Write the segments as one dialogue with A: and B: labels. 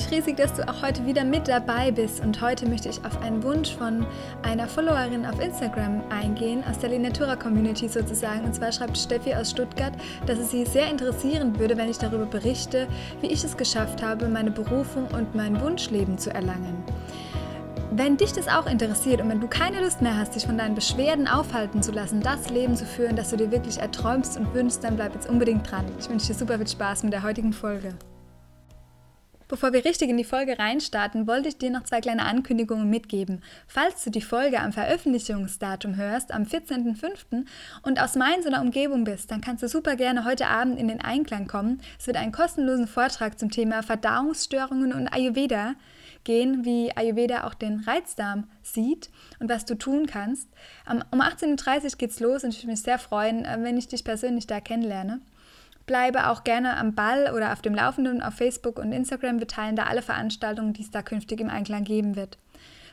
A: Mich riesig, dass du auch heute wieder mit dabei bist. Und heute möchte ich auf einen Wunsch von einer Followerin auf Instagram eingehen, aus der Linatura Community sozusagen. Und zwar schreibt Steffi aus Stuttgart, dass es sie sehr interessieren würde, wenn ich darüber berichte, wie ich es geschafft habe, meine Berufung und mein Wunschleben zu erlangen. Wenn dich das auch interessiert und wenn du keine Lust mehr hast, dich von deinen Beschwerden aufhalten zu lassen, das Leben zu führen, das du dir wirklich erträumst und wünschst, dann bleib jetzt unbedingt dran. Ich wünsche dir super viel Spaß mit der heutigen Folge. Bevor wir richtig in die Folge reinstarten, wollte ich dir noch zwei kleine Ankündigungen mitgeben. Falls du die Folge am Veröffentlichungsdatum hörst, am 14.05. und aus Mainz oder Umgebung bist, dann kannst du super gerne heute Abend in den Einklang kommen. Es wird einen kostenlosen Vortrag zum Thema Verdauungsstörungen und Ayurveda gehen, wie Ayurveda auch den Reizdarm sieht und was du tun kannst. Um 18.30 Uhr geht's los und ich würde mich sehr freuen, äh, wenn ich dich persönlich da kennenlerne. Bleibe auch gerne am Ball oder auf dem Laufenden auf Facebook und Instagram. Wir teilen da alle Veranstaltungen, die es da künftig im Einklang geben wird.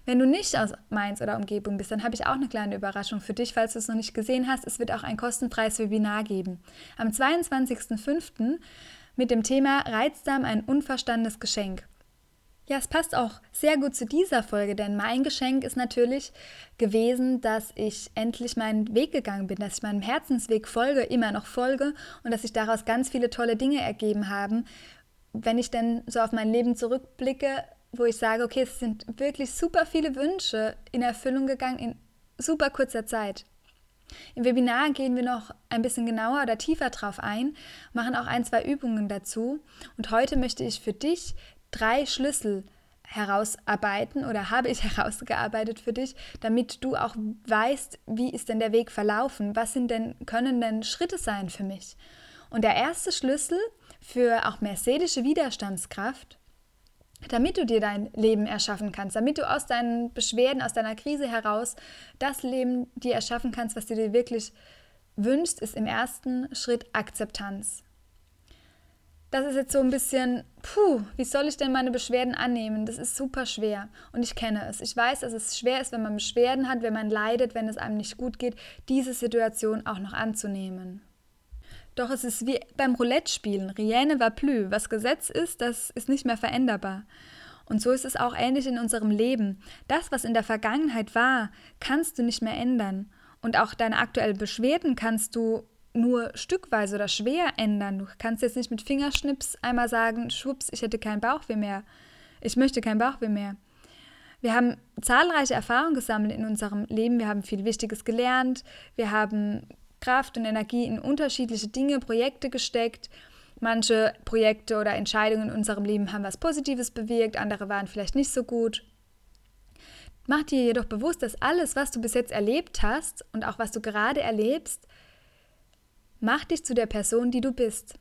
A: Wenn du nicht aus Mainz oder Umgebung bist, dann habe ich auch eine kleine Überraschung für dich, falls du es noch nicht gesehen hast. Es wird auch ein kostenfreies Webinar geben. Am 22.05. mit dem Thema Reizdarm ein unverstandenes Geschenk. Ja, es passt auch sehr gut zu dieser Folge, denn mein Geschenk ist natürlich gewesen, dass ich endlich meinen Weg gegangen bin, dass ich meinem Herzensweg folge, immer noch folge und dass sich daraus ganz viele tolle Dinge ergeben haben. Wenn ich denn so auf mein Leben zurückblicke, wo ich sage, okay, es sind wirklich super viele Wünsche in Erfüllung gegangen in super kurzer Zeit. Im Webinar gehen wir noch ein bisschen genauer oder tiefer drauf ein, machen auch ein, zwei Übungen dazu. Und heute möchte ich für dich drei Schlüssel herausarbeiten oder habe ich herausgearbeitet für dich, damit du auch weißt, wie ist denn der Weg verlaufen, was sind denn können denn Schritte sein für mich. Und der erste Schlüssel für auch mehr seelische Widerstandskraft, damit du dir dein Leben erschaffen kannst, damit du aus deinen Beschwerden, aus deiner Krise heraus das Leben dir erschaffen kannst, was du dir wirklich wünschst, ist im ersten Schritt Akzeptanz das ist jetzt so ein bisschen, puh, wie soll ich denn meine Beschwerden annehmen? Das ist super schwer und ich kenne es. Ich weiß, dass es schwer ist, wenn man Beschwerden hat, wenn man leidet, wenn es einem nicht gut geht, diese Situation auch noch anzunehmen. Doch es ist wie beim Roulette-Spielen. Rien va plus. Was Gesetz ist, das ist nicht mehr veränderbar. Und so ist es auch ähnlich in unserem Leben. Das, was in der Vergangenheit war, kannst du nicht mehr ändern. Und auch deine aktuellen Beschwerden kannst du nur stückweise oder schwer ändern. Du kannst jetzt nicht mit Fingerschnips einmal sagen, schwupps, ich hätte keinen Bauchweh mehr. Ich möchte keinen Bauchweh mehr. Wir haben zahlreiche Erfahrungen gesammelt in unserem Leben. Wir haben viel Wichtiges gelernt. Wir haben Kraft und Energie in unterschiedliche Dinge, Projekte gesteckt. Manche Projekte oder Entscheidungen in unserem Leben haben was Positives bewirkt, andere waren vielleicht nicht so gut. Mach dir jedoch bewusst, dass alles, was du bis jetzt erlebt hast und auch was du gerade erlebst, Mach dich zu der Person, die du bist.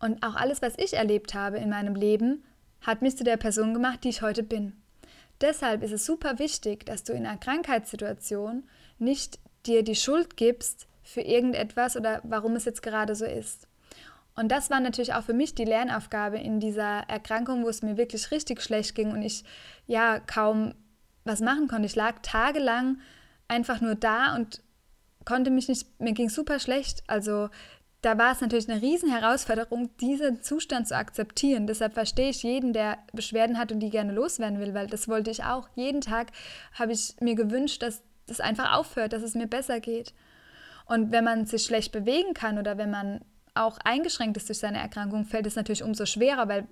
A: Und auch alles, was ich erlebt habe in meinem Leben, hat mich zu der Person gemacht, die ich heute bin. Deshalb ist es super wichtig, dass du in einer Krankheitssituation nicht dir die Schuld gibst für irgendetwas oder warum es jetzt gerade so ist. Und das war natürlich auch für mich die Lernaufgabe in dieser Erkrankung, wo es mir wirklich richtig schlecht ging und ich ja kaum was machen konnte. Ich lag tagelang einfach nur da und konnte mich nicht, mir ging super schlecht. Also da war es natürlich eine Herausforderung, diesen Zustand zu akzeptieren. Deshalb verstehe ich jeden, der Beschwerden hat und die gerne loswerden will, weil das wollte ich auch. Jeden Tag habe ich mir gewünscht, dass das einfach aufhört, dass es mir besser geht. Und wenn man sich schlecht bewegen kann oder wenn man auch eingeschränkt ist durch seine Erkrankung, fällt es natürlich umso schwerer, weil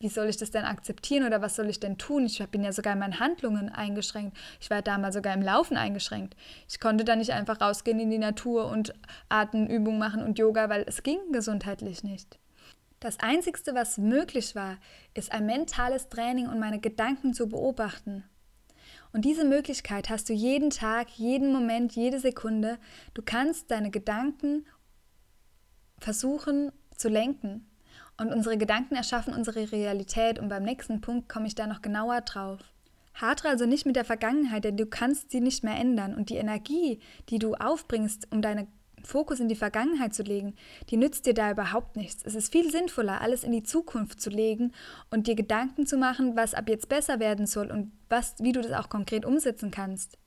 A: wie soll ich das denn akzeptieren oder was soll ich denn tun? Ich bin ja sogar in meinen Handlungen eingeschränkt. Ich war damals sogar im Laufen eingeschränkt. Ich konnte da nicht einfach rausgehen in die Natur und Atemübungen machen und Yoga, weil es ging gesundheitlich nicht. Das Einzige, was möglich war, ist ein mentales Training und meine Gedanken zu beobachten. Und diese Möglichkeit hast du jeden Tag, jeden Moment, jede Sekunde. Du kannst deine Gedanken versuchen zu lenken Und unsere Gedanken erschaffen unsere Realität und beim nächsten Punkt komme ich da noch genauer drauf. Hadre also nicht mit der Vergangenheit, denn du kannst sie nicht mehr ändern und die Energie, die du aufbringst, um deinen Fokus in die Vergangenheit zu legen, die nützt dir da überhaupt nichts. Es ist viel sinnvoller, alles in die Zukunft zu legen und dir Gedanken zu machen, was ab jetzt besser werden soll und was, wie du das auch konkret umsetzen kannst.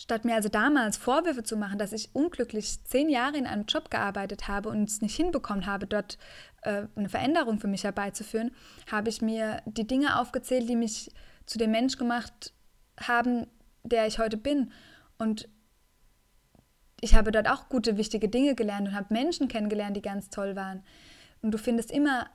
A: Statt mir also damals Vorwürfe zu machen, dass ich unglücklich zehn Jahre in einem Job gearbeitet habe und es nicht hinbekommen habe, dort äh, eine Veränderung für mich herbeizuführen, habe ich mir die Dinge aufgezählt, die mich zu dem Mensch gemacht haben, der ich heute bin. Und ich habe dort auch gute, wichtige Dinge gelernt und habe Menschen kennengelernt, die ganz toll waren. Und du findest immer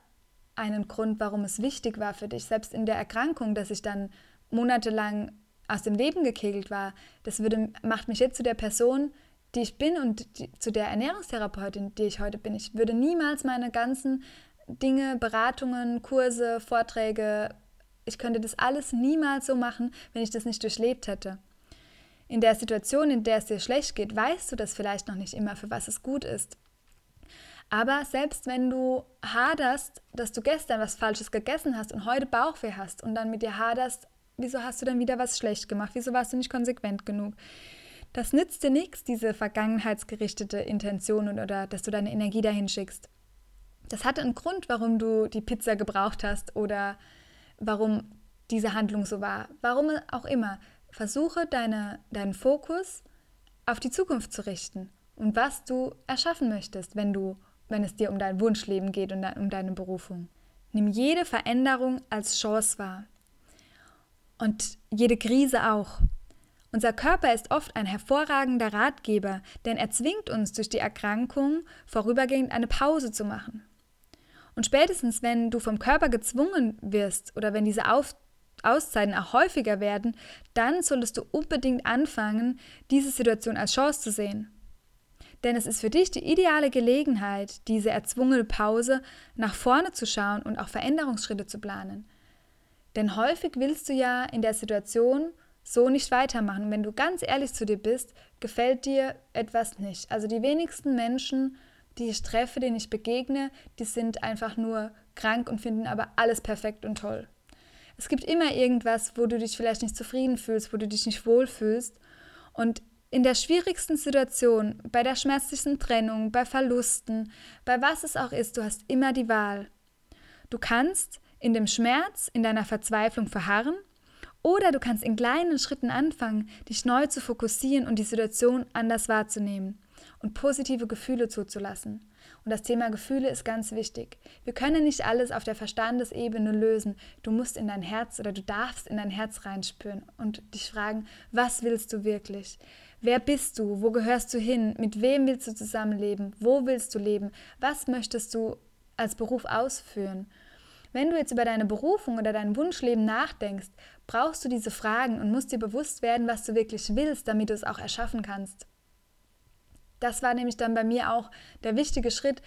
A: einen Grund, warum es wichtig war für dich, selbst in der Erkrankung, dass ich dann monatelang aus dem Leben gekegelt war, das würde, macht mich jetzt zu der Person, die ich bin und die, zu der Ernährungstherapeutin, die ich heute bin. Ich würde niemals meine ganzen Dinge, Beratungen, Kurse, Vorträge, ich könnte das alles niemals so machen, wenn ich das nicht durchlebt hätte. In der Situation, in der es dir schlecht geht, weißt du das vielleicht noch nicht immer, für was es gut ist. Aber selbst wenn du haderst, dass du gestern was Falsches gegessen hast und heute Bauchweh hast und dann mit dir haderst, wieso hast du dann wieder was schlecht gemacht? Wieso warst du nicht konsequent genug? Das nützt dir nichts, diese vergangenheitsgerichtete Intention oder dass du deine Energie dahin schickst. Das hatte einen Grund, warum du die Pizza gebraucht hast oder warum diese Handlung so war. Warum auch immer. Versuche deine, deinen Fokus auf die Zukunft zu richten und was du erschaffen möchtest, wenn du, wenn es dir um dein Wunschleben geht und um deine Berufung. Nimm jede Veränderung als Chance wahr und jede Krise auch. Unser Körper ist oft ein hervorragender Ratgeber, denn er zwingt uns durch die Erkrankung vorübergehend eine Pause zu machen. Und spätestens, wenn du vom Körper gezwungen wirst oder wenn diese Auf Auszeiten auch häufiger werden, dann solltest du unbedingt anfangen, diese Situation als Chance zu sehen. Denn es ist für dich die ideale Gelegenheit, diese erzwungene Pause nach vorne zu schauen und auch Veränderungsschritte zu planen. Denn häufig willst du ja in der Situation so nicht weitermachen. Wenn du ganz ehrlich zu dir bist, gefällt dir etwas nicht. Also die wenigsten Menschen, die ich treffe, denen ich begegne, die sind einfach nur krank und finden aber alles perfekt und toll. Es gibt immer irgendwas, wo du dich vielleicht nicht zufrieden fühlst, wo du dich nicht wohlfühlst. Und in der schwierigsten Situation, bei der schmerzlichsten Trennung, bei Verlusten, bei was es auch ist, du hast immer die Wahl. Du kannst in dem Schmerz, in deiner Verzweiflung verharren oder du kannst in kleinen Schritten anfangen, dich neu zu fokussieren und die Situation anders wahrzunehmen und positive Gefühle zuzulassen. Und das Thema Gefühle ist ganz wichtig. Wir können nicht alles auf der Verstandesebene lösen. Du musst in dein Herz oder du darfst in dein Herz reinspüren und dich fragen, was willst du wirklich? Wer bist du? Wo gehörst du hin? Mit wem willst du zusammenleben? Wo willst du leben? Was möchtest du als Beruf ausführen? Wenn du jetzt über deine Berufung oder dein Wunschleben nachdenkst, brauchst du diese Fragen und musst dir bewusst werden, was du wirklich willst, damit du es auch erschaffen kannst. Das war nämlich dann bei mir auch der wichtige Schritt.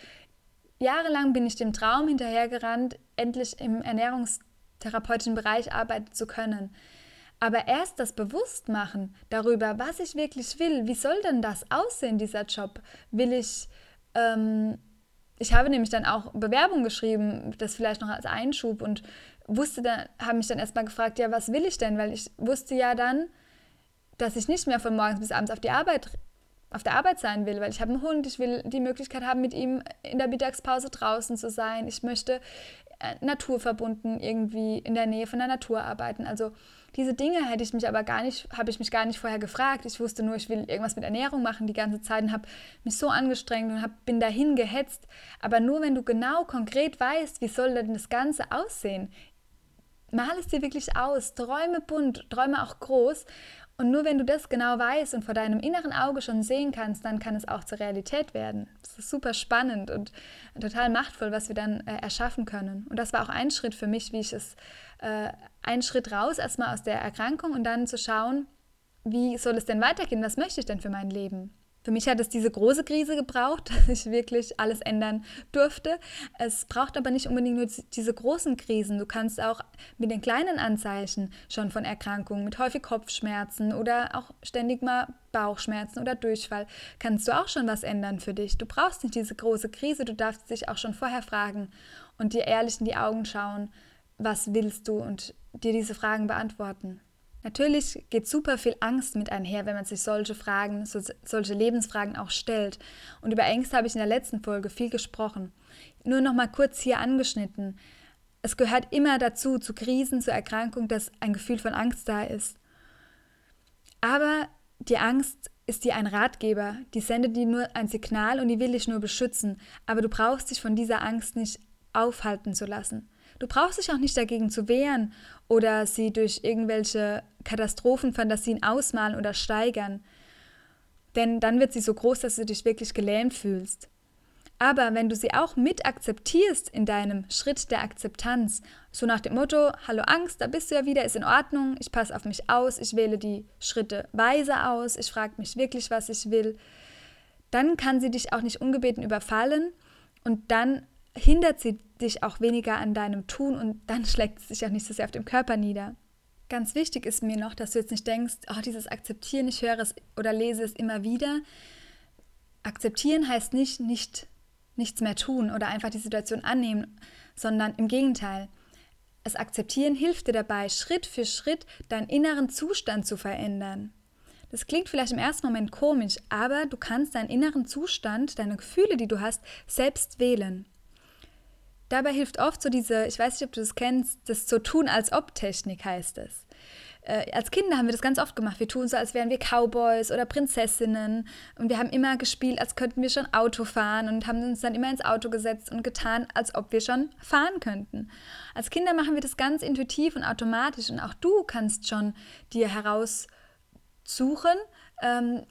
A: Jahrelang bin ich dem Traum hinterhergerannt, endlich im ernährungstherapeutischen Bereich arbeiten zu können. Aber erst das Bewusstmachen darüber, was ich wirklich will, wie soll denn das aussehen, dieser Job? Will ich ähm, ich habe nämlich dann auch Bewerbung geschrieben, das vielleicht noch als Einschub und wusste dann, habe mich dann erstmal gefragt, ja, was will ich denn? Weil ich wusste ja dann, dass ich nicht mehr von morgens bis abends auf die Arbeit auf der Arbeit sein will, weil ich habe einen Hund, ich will die Möglichkeit haben, mit ihm in der Mittagspause draußen zu sein. Ich möchte äh, naturverbunden irgendwie in der Nähe von der Natur arbeiten. Also diese Dinge hätte ich mich aber gar nicht, habe ich mich gar nicht vorher gefragt. Ich wusste nur, ich will irgendwas mit Ernährung machen die ganze Zeit und habe mich so angestrengt und hab, bin dahin gehetzt. Aber nur wenn du genau konkret weißt, wie soll denn das Ganze aussehen, mal es dir wirklich aus, träume bunt, träume auch groß. Und nur wenn du das genau weißt und vor deinem inneren Auge schon sehen kannst, dann kann es auch zur Realität werden. Das ist super spannend und total machtvoll, was wir dann äh, erschaffen können. Und das war auch ein Schritt für mich, wie ich es äh, einen Schritt raus erstmal aus der Erkrankung und dann zu schauen, wie soll es denn weitergehen? Was möchte ich denn für mein Leben? Für mich hat es diese große Krise gebraucht, dass ich wirklich alles ändern durfte. Es braucht aber nicht unbedingt nur diese großen Krisen. Du kannst auch mit den kleinen Anzeichen schon von Erkrankungen, mit häufig Kopfschmerzen oder auch ständig mal Bauchschmerzen oder Durchfall, kannst du auch schon was ändern für dich. Du brauchst nicht diese große Krise, du darfst dich auch schon vorher fragen und dir ehrlich in die Augen schauen, was willst du und dir diese Fragen beantworten. Natürlich geht super viel Angst mit einher, wenn man sich solche Fragen, so, solche Lebensfragen auch stellt. Und über Ängste habe ich in der letzten Folge viel gesprochen. Nur noch mal kurz hier angeschnitten. Es gehört immer dazu, zu Krisen, zu Erkrankungen, dass ein Gefühl von Angst da ist. Aber die Angst ist dir ein Ratgeber, die sendet dir nur ein Signal und die will dich nur beschützen. Aber du brauchst dich von dieser Angst nicht aufhalten zu lassen. Du brauchst dich auch nicht dagegen zu wehren oder sie durch irgendwelche Katastrophenfantasien ausmalen oder steigern. Denn dann wird sie so groß, dass du dich wirklich gelähmt fühlst. Aber wenn du sie auch mit akzeptierst in deinem Schritt der Akzeptanz, so nach dem Motto, hallo Angst, da bist du ja wieder, ist in Ordnung, ich passe auf mich aus, ich wähle die Schritte weise aus, ich frage mich wirklich, was ich will, dann kann sie dich auch nicht ungebeten überfallen und dann hindert sie dich auch weniger an deinem Tun und dann schlägt es sich auch nicht so sehr auf dem Körper nieder. Ganz wichtig ist mir noch, dass du jetzt nicht denkst, oh, dieses Akzeptieren, ich höre es oder lese es immer wieder. Akzeptieren heißt nicht, nicht nichts mehr tun oder einfach die Situation annehmen, sondern im Gegenteil. Das Akzeptieren hilft dir dabei, Schritt für Schritt deinen inneren Zustand zu verändern. Das klingt vielleicht im ersten Moment komisch, aber du kannst deinen inneren Zustand, deine Gefühle, die du hast, selbst wählen. Dabei hilft oft so diese, ich weiß nicht, ob du das kennst, das so tun als ob Technik heißt es. Äh, als Kinder haben wir das ganz oft gemacht. Wir tun so, als wären wir Cowboys oder Prinzessinnen. Und wir haben immer gespielt, als könnten wir schon Auto fahren und haben uns dann immer ins Auto gesetzt und getan, als ob wir schon fahren könnten. Als Kinder machen wir das ganz intuitiv und automatisch. Und auch du kannst schon dir heraussuchen, ähm,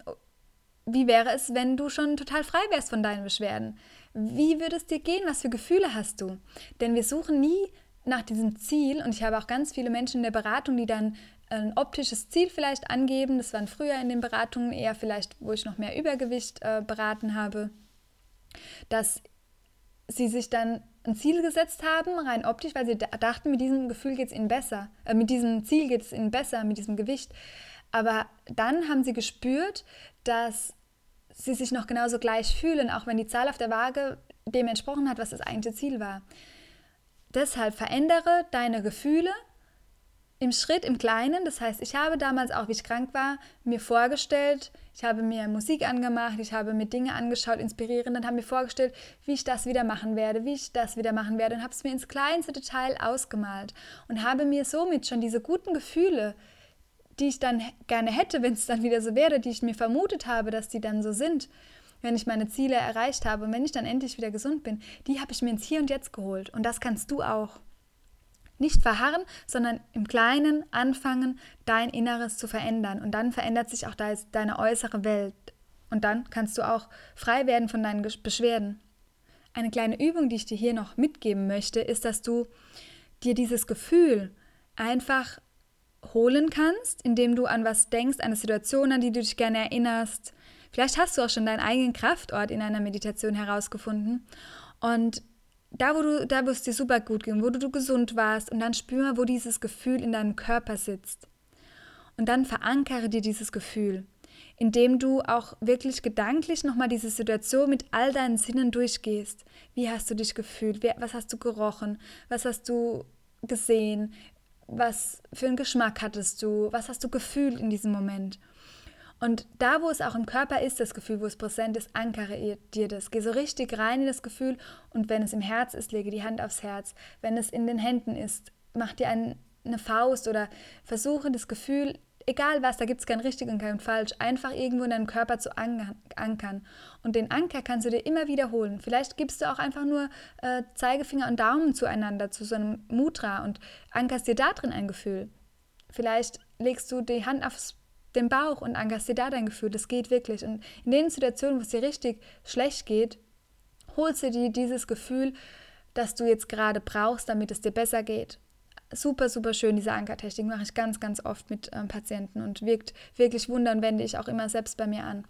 A: wie wäre es, wenn du schon total frei wärst von deinen Beschwerden? Wie würde es dir gehen? Was für Gefühle hast du? Denn wir suchen nie nach diesem Ziel und ich habe auch ganz viele Menschen in der Beratung, die dann ein optisches Ziel vielleicht angeben. Das waren früher in den Beratungen eher vielleicht, wo ich noch mehr Übergewicht äh, beraten habe, dass sie sich dann ein Ziel gesetzt haben, rein optisch, weil sie dachten, mit diesem Gefühl geht es ihnen besser, äh, mit diesem Ziel geht es ihnen besser, mit diesem Gewicht. Aber dann haben sie gespürt, dass sie sich noch genauso gleich fühlen, auch wenn die Zahl auf der Waage dem entsprochen hat, was das eigentliche Ziel war. Deshalb verändere deine Gefühle im Schritt, im Kleinen. Das heißt, ich habe damals auch, wie ich krank war, mir vorgestellt, ich habe mir Musik angemacht, ich habe mir Dinge angeschaut, inspirierend, und habe mir vorgestellt, wie ich das wieder machen werde, wie ich das wieder machen werde und habe es mir ins kleinste Detail ausgemalt und habe mir somit schon diese guten Gefühle die ich dann gerne hätte, wenn es dann wieder so wäre, die ich mir vermutet habe, dass die dann so sind, wenn ich meine Ziele erreicht habe und wenn ich dann endlich wieder gesund bin, die habe ich mir ins Hier und Jetzt geholt. Und das kannst du auch. Nicht verharren, sondern im Kleinen anfangen, dein Inneres zu verändern. Und dann verändert sich auch deine äußere Welt. Und dann kannst du auch frei werden von deinen Beschwerden. Eine kleine Übung, die ich dir hier noch mitgeben möchte, ist, dass du dir dieses Gefühl einfach holen kannst, indem du an was denkst, eine Situation, an die du dich gerne erinnerst. Vielleicht hast du auch schon deinen eigenen Kraftort in einer Meditation herausgefunden. Und da, wo du, da es dir super gut ging, wo du, du gesund warst, und dann spür mal, wo dieses Gefühl in deinem Körper sitzt. Und dann verankere dir dieses Gefühl, indem du auch wirklich gedanklich nochmal diese Situation mit all deinen Sinnen durchgehst. Wie hast du dich gefühlt? Was hast du gerochen? Was hast du gesehen? Was für einen Geschmack hattest du, was hast du gefühlt in diesem Moment. Und da, wo es auch im Körper ist, das Gefühl, wo es präsent ist, ankere dir das. Geh so richtig rein in das Gefühl und wenn es im Herz ist, lege die Hand aufs Herz. Wenn es in den Händen ist, mach dir ein, eine Faust oder versuche das Gefühl egal was, da gibt es kein richtig und kein falsch, einfach irgendwo in deinem Körper zu ankern. Und den Anker kannst du dir immer wiederholen. Vielleicht gibst du auch einfach nur äh, Zeigefinger und Daumen zueinander, zu so einem Mudra und ankerst dir da drin ein Gefühl. Vielleicht legst du die Hand auf den Bauch und ankerst dir da dein Gefühl. Das geht wirklich. Und in den Situationen, wo es dir richtig schlecht geht, holst du dir dieses Gefühl, das du jetzt gerade brauchst, damit es dir besser geht super, super schön, diese Ankertechnik mache ich ganz, ganz oft mit ähm, Patienten und wirkt wirklich Wunder und wende ich auch immer selbst bei mir an.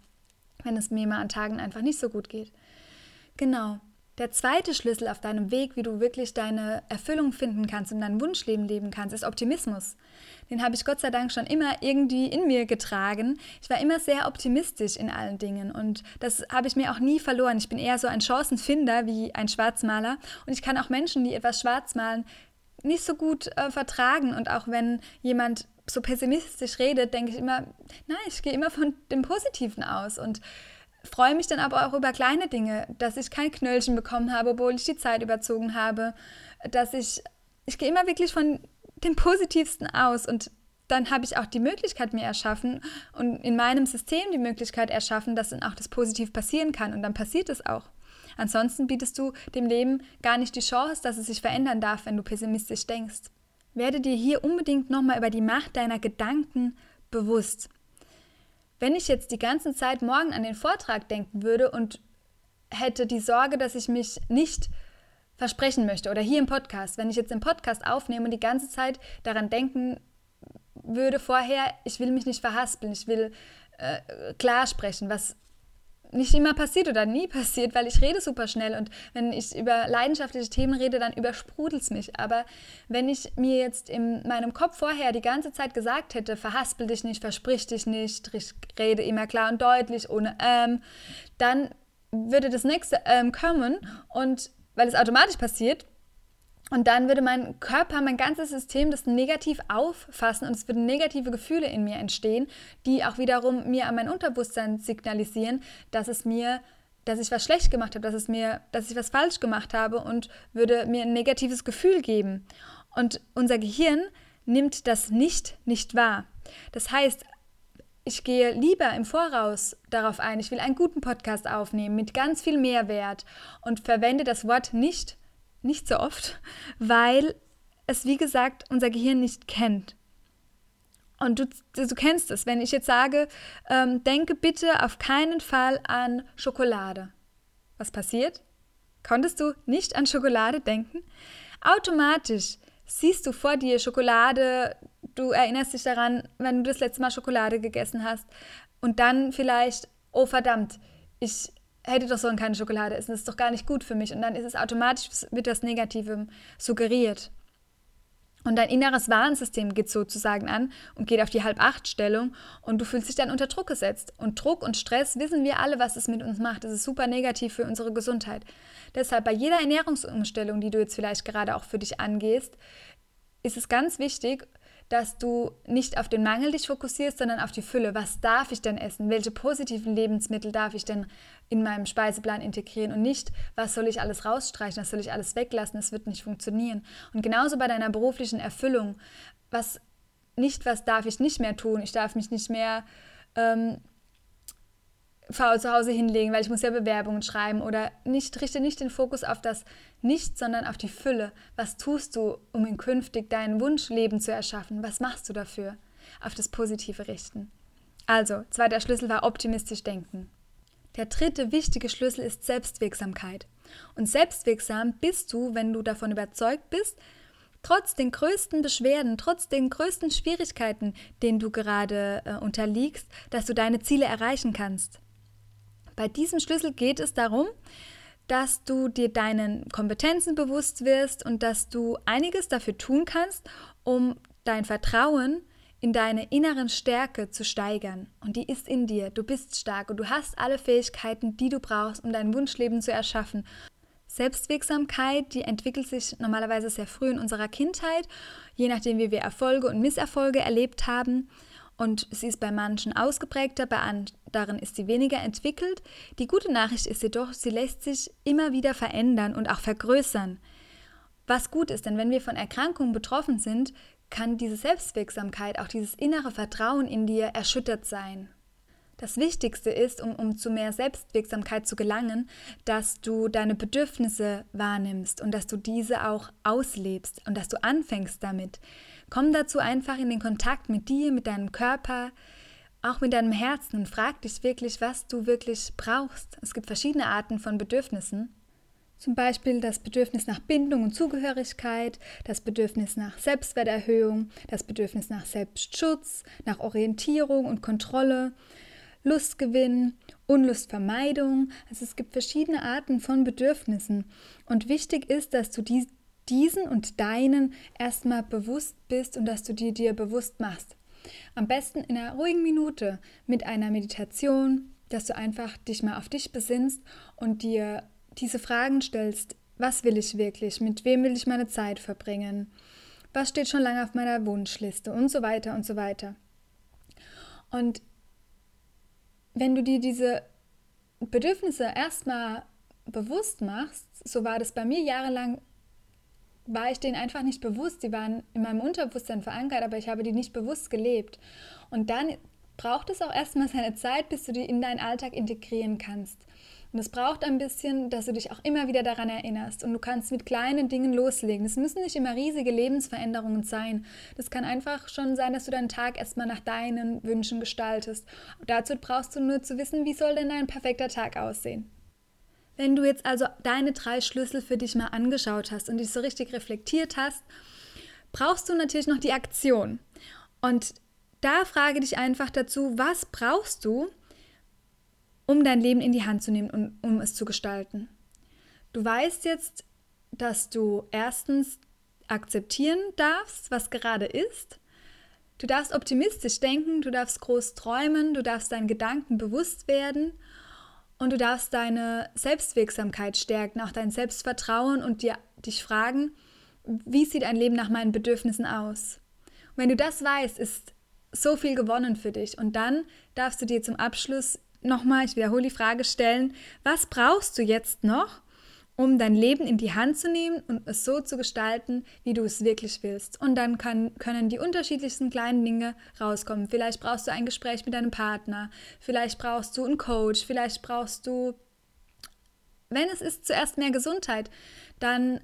A: wenn es mir mal an Tagen einfach nicht so gut geht. Genau. Der zweite Schlüssel auf deinem Weg, wie du wirklich deine Erfüllung finden kannst und dein Wunschleben leben kannst, ist Optimismus. Den habe ich Gott sei Dank schon immer irgendwie in mir getragen. Ich war immer sehr optimistisch in allen Dingen und das habe ich mir auch nie verloren. Ich bin eher so ein Chancenfinder wie ein Schwarzmaler und ich kann auch Menschen, die etwas schwarz malen, nicht so gut äh, vertragen und auch wenn jemand so pessimistisch redet, denke ich immer, nein, ich gehe immer von dem Positiven aus und freue mich dann aber auch über kleine Dinge, dass ich kein Knöllchen bekommen habe, obwohl ich die Zeit überzogen habe, dass ich, ich gehe immer wirklich von dem Positivsten aus und dann habe ich auch die Möglichkeit mir erschaffen und in meinem System die Möglichkeit erschaffen, dass dann auch das Positiv passieren kann und dann passiert es auch. Ansonsten bietest du dem Leben gar nicht die Chance, dass es sich verändern darf, wenn du pessimistisch denkst. Werde dir hier unbedingt nochmal über die Macht deiner Gedanken bewusst. Wenn ich jetzt die ganze Zeit morgen an den Vortrag denken würde und hätte die Sorge, dass ich mich nicht versprechen möchte oder hier im Podcast, wenn ich jetzt den Podcast aufnehme und die ganze Zeit daran denken würde vorher, ich will mich nicht verhaspeln, ich will äh, klar sprechen, was nicht immer passiert oder nie passiert, weil ich rede super schnell und wenn ich über leidenschaftliche Themen rede, dann übersprudelt es mich. Aber wenn ich mir jetzt in meinem Kopf vorher die ganze Zeit gesagt hätte, verhaspel dich nicht, versprich dich nicht, ich rede immer klar und deutlich, ohne ähm, dann würde das nächste ähm kommen und weil es automatisch passiert, und dann würde mein Körper, mein ganzes System das negativ auffassen und es würden negative Gefühle in mir entstehen, die auch wiederum mir an mein Unterbewusstsein signalisieren, dass es mir, dass ich was schlecht gemacht habe, dass es mir, dass ich was falsch gemacht habe und würde mir ein negatives Gefühl geben. Und unser Gehirn nimmt das nicht nicht wahr. Das heißt, ich gehe lieber im Voraus darauf ein, ich will einen guten Podcast aufnehmen mit ganz viel Mehrwert und verwende das Wort nicht nicht so oft, weil es, wie gesagt, unser Gehirn nicht kennt. Und du, du kennst es, wenn ich jetzt sage, ähm, denke bitte auf keinen Fall an Schokolade. Was passiert? Konntest du nicht an Schokolade denken? Automatisch siehst du vor dir Schokolade, du erinnerst dich daran, wenn du das letzte Mal Schokolade gegessen hast und dann vielleicht, oh verdammt, ich hätte doch so keine Schokolade essen, das ist doch gar nicht gut für mich. Und dann ist es automatisch, wird das Negative suggeriert. Und dein inneres Warnsystem geht sozusagen an und geht auf die Halb-Acht-Stellung und du fühlst dich dann unter Druck gesetzt. Und Druck und Stress wissen wir alle, was es mit uns macht. Das ist super negativ für unsere Gesundheit. Deshalb bei jeder Ernährungsumstellung, die du jetzt vielleicht gerade auch für dich angehst, ist es ganz wichtig, dass du nicht auf den Mangel dich fokussierst, sondern auf die Fülle. Was darf ich denn essen? Welche positiven Lebensmittel darf ich denn in meinem Speiseplan integrieren? Und nicht, was soll ich alles rausstreichen, was soll ich alles weglassen? Es wird nicht funktionieren. Und genauso bei deiner beruflichen Erfüllung. Was nicht, was darf ich nicht mehr tun? Ich darf mich nicht mehr ähm, zu Hause hinlegen, weil ich muss ja Bewerbungen schreiben oder nicht, richte nicht den Fokus auf das Nicht, sondern auf die Fülle. Was tust du, um in künftig dein Wunschleben zu erschaffen? Was machst du dafür? Auf das Positive richten. Also, zweiter Schlüssel war optimistisch denken. Der dritte wichtige Schlüssel ist Selbstwirksamkeit. Und selbstwirksam bist du, wenn du davon überzeugt bist, trotz den größten Beschwerden, trotz den größten Schwierigkeiten, denen du gerade äh, unterliegst, dass du deine Ziele erreichen kannst. Bei diesem Schlüssel geht es darum, dass du dir deinen Kompetenzen bewusst wirst und dass du einiges dafür tun kannst, um dein Vertrauen in deine inneren Stärke zu steigern. Und die ist in dir. Du bist stark und du hast alle Fähigkeiten, die du brauchst, um dein Wunschleben zu erschaffen. Selbstwirksamkeit, die entwickelt sich normalerweise sehr früh in unserer Kindheit, je nachdem, wie wir Erfolge und Misserfolge erlebt haben und sie ist bei manchen ausgeprägter, bei anderen ist sie weniger entwickelt. Die gute Nachricht ist jedoch, sie lässt sich immer wieder verändern und auch vergrößern. Was gut ist, denn wenn wir von Erkrankungen betroffen sind, kann diese Selbstwirksamkeit, auch dieses innere Vertrauen in dir erschüttert sein. Das Wichtigste ist, um, um zu mehr Selbstwirksamkeit zu gelangen, dass du deine Bedürfnisse wahrnimmst und dass du diese auch auslebst und dass du anfängst damit. Komm dazu einfach in den Kontakt mit dir, mit deinem Körper, auch mit deinem Herzen und frag dich wirklich, was du wirklich brauchst. Es gibt verschiedene Arten von Bedürfnissen. Zum Beispiel das Bedürfnis nach Bindung und Zugehörigkeit, das Bedürfnis nach Selbstwerterhöhung, das Bedürfnis nach Selbstschutz, nach Orientierung und Kontrolle, Lustgewinn, Unlustvermeidung. Also es gibt verschiedene Arten von Bedürfnissen. Und wichtig ist, dass du die, diesen und deinen erstmal bewusst bist und dass du die dir bewusst machst. Am besten in einer ruhigen Minute mit einer Meditation, dass du einfach dich mal auf dich besinnst und dir diese Fragen stellst. Was will ich wirklich? Mit wem will ich meine Zeit verbringen? Was steht schon lange auf meiner Wunschliste? Und so weiter und so weiter. Und wenn du dir diese Bedürfnisse erstmal bewusst machst, so war das bei mir jahrelang, war ich denen einfach nicht bewusst. Die waren in meinem Unterbewusstsein verankert, aber ich habe die nicht bewusst gelebt. Und dann braucht es auch erstmal seine Zeit, bis du die in deinen Alltag integrieren kannst. Und es braucht ein bisschen, dass du dich auch immer wieder daran erinnerst. Und du kannst mit kleinen Dingen loslegen. Es müssen nicht immer riesige Lebensveränderungen sein. Das kann einfach schon sein, dass du deinen Tag erstmal nach deinen Wünschen gestaltest. Und dazu brauchst du nur zu wissen, wie soll denn dein perfekter Tag aussehen. Wenn du jetzt also deine drei Schlüssel für dich mal angeschaut hast und dich so richtig reflektiert hast, brauchst du natürlich noch die Aktion. Und da frage dich einfach dazu, was brauchst du, um dein Leben in die Hand zu nehmen und um es zu gestalten. Du weißt jetzt, dass du erstens akzeptieren darfst, was gerade ist. Du darfst optimistisch denken, du darfst groß träumen, du darfst deinen Gedanken bewusst werden und du darfst deine Selbstwirksamkeit stärken, auch dein Selbstvertrauen und dir, dich fragen, wie sieht ein Leben nach meinen Bedürfnissen aus? Und wenn du das weißt, ist so viel gewonnen für dich. Und dann darfst du dir zum Abschluss nochmal, ich wiederhole die Frage stellen, was brauchst du jetzt noch, um dein Leben in die Hand zu nehmen und es so zu gestalten, wie du es wirklich willst. Und dann kann, können die unterschiedlichsten kleinen Dinge rauskommen. Vielleicht brauchst du ein Gespräch mit deinem Partner, vielleicht brauchst du einen Coach, vielleicht brauchst du, wenn es ist, zuerst mehr Gesundheit, dann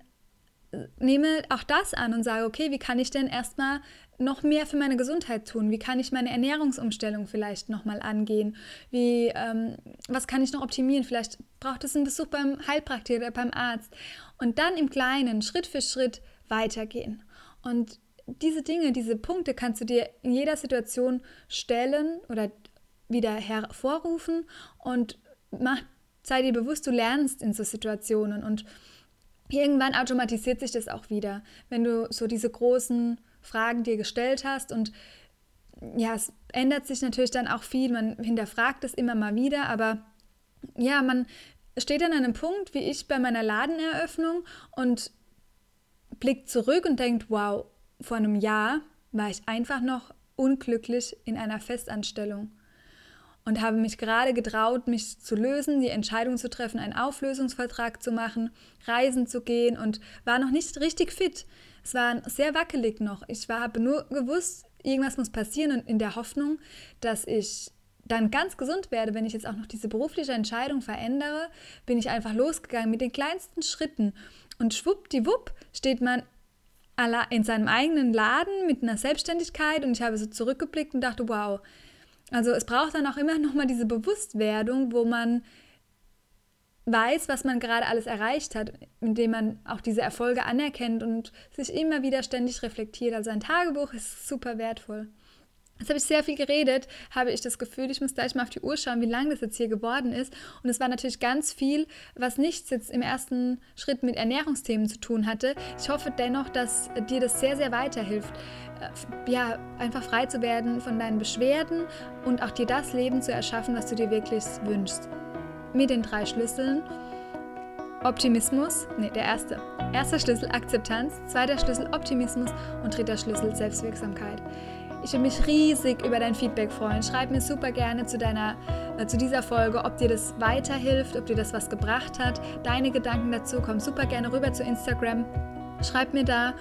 A: nehme auch das an und sage, okay, wie kann ich denn erstmal noch mehr für meine Gesundheit tun? Wie kann ich meine Ernährungsumstellung vielleicht nochmal angehen? Wie, ähm, was kann ich noch optimieren? Vielleicht braucht es einen Besuch beim Heilpraktiker oder beim Arzt. Und dann im Kleinen, Schritt für Schritt weitergehen. Und diese Dinge, diese Punkte kannst du dir in jeder Situation stellen oder wieder hervorrufen und mach, sei dir bewusst, du lernst in so Situationen und irgendwann automatisiert sich das auch wieder, wenn du so diese großen Fragen dir gestellt hast. Und ja, es ändert sich natürlich dann auch viel, man hinterfragt es immer mal wieder, aber ja, man steht an einem Punkt, wie ich bei meiner Ladeneröffnung und blickt zurück und denkt, wow, vor einem Jahr war ich einfach noch unglücklich in einer Festanstellung und habe mich gerade getraut, mich zu lösen, die Entscheidung zu treffen, einen Auflösungsvertrag zu machen, reisen zu gehen und war noch nicht richtig fit. Es war sehr wackelig noch. Ich war, habe nur gewusst, irgendwas muss passieren und in der Hoffnung, dass ich dann ganz gesund werde, wenn ich jetzt auch noch diese berufliche Entscheidung verändere, bin ich einfach losgegangen mit den kleinsten Schritten. Und schwuppdiwupp steht man in seinem eigenen Laden mit einer Selbstständigkeit und ich habe so zurückgeblickt und dachte, wow, also es braucht dann auch immer noch mal diese Bewusstwerdung, wo man weiß, was man gerade alles erreicht hat, indem man auch diese Erfolge anerkennt und sich immer wieder ständig reflektiert. Also ein Tagebuch ist super wertvoll. Jetzt habe ich sehr viel geredet, habe ich das Gefühl, ich muss gleich mal auf die Uhr schauen, wie lang das jetzt hier geworden ist. Und es war natürlich ganz viel, was nichts jetzt im ersten Schritt mit Ernährungsthemen zu tun hatte. Ich hoffe dennoch, dass dir das sehr, sehr weiterhilft. Äh, ja, einfach frei zu werden von deinen Beschwerden und auch dir das Leben zu erschaffen, was du dir wirklich wünschst. Mit den drei Schlüsseln. Optimismus, nee, der erste. Erster Schlüssel Akzeptanz, zweiter Schlüssel Optimismus und dritter Schlüssel Selbstwirksamkeit. Ich würde mich riesig über dein Feedback freuen. Schreib mir super gerne zu, deiner, äh, zu dieser Folge, ob dir das weiterhilft, ob dir das was gebracht hat. Deine Gedanken dazu, komm super gerne rüber zu Instagram. Schreib mir da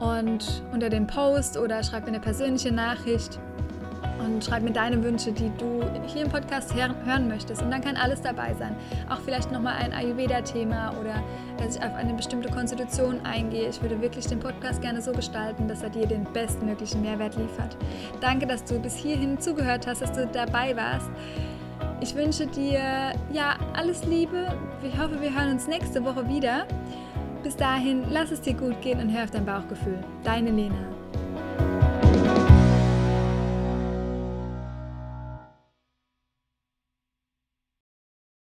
A: und unter dem Post oder schreib mir eine persönliche Nachricht und schreib mir deine Wünsche, die du hier im Podcast hören möchtest. Und dann kann alles dabei sein. Auch vielleicht nochmal ein Ayurveda-Thema oder dass ich auf eine bestimmte Konstitution eingehe. Ich würde wirklich den Podcast gerne so gestalten, dass er dir den bestmöglichen Mehrwert liefert. Danke, dass du bis hierhin zugehört hast, dass du dabei warst. Ich wünsche dir ja alles Liebe. Ich hoffe, wir hören uns nächste Woche wieder. Bis dahin, lass es dir gut gehen und hör auf dein Bauchgefühl. Deine Lena.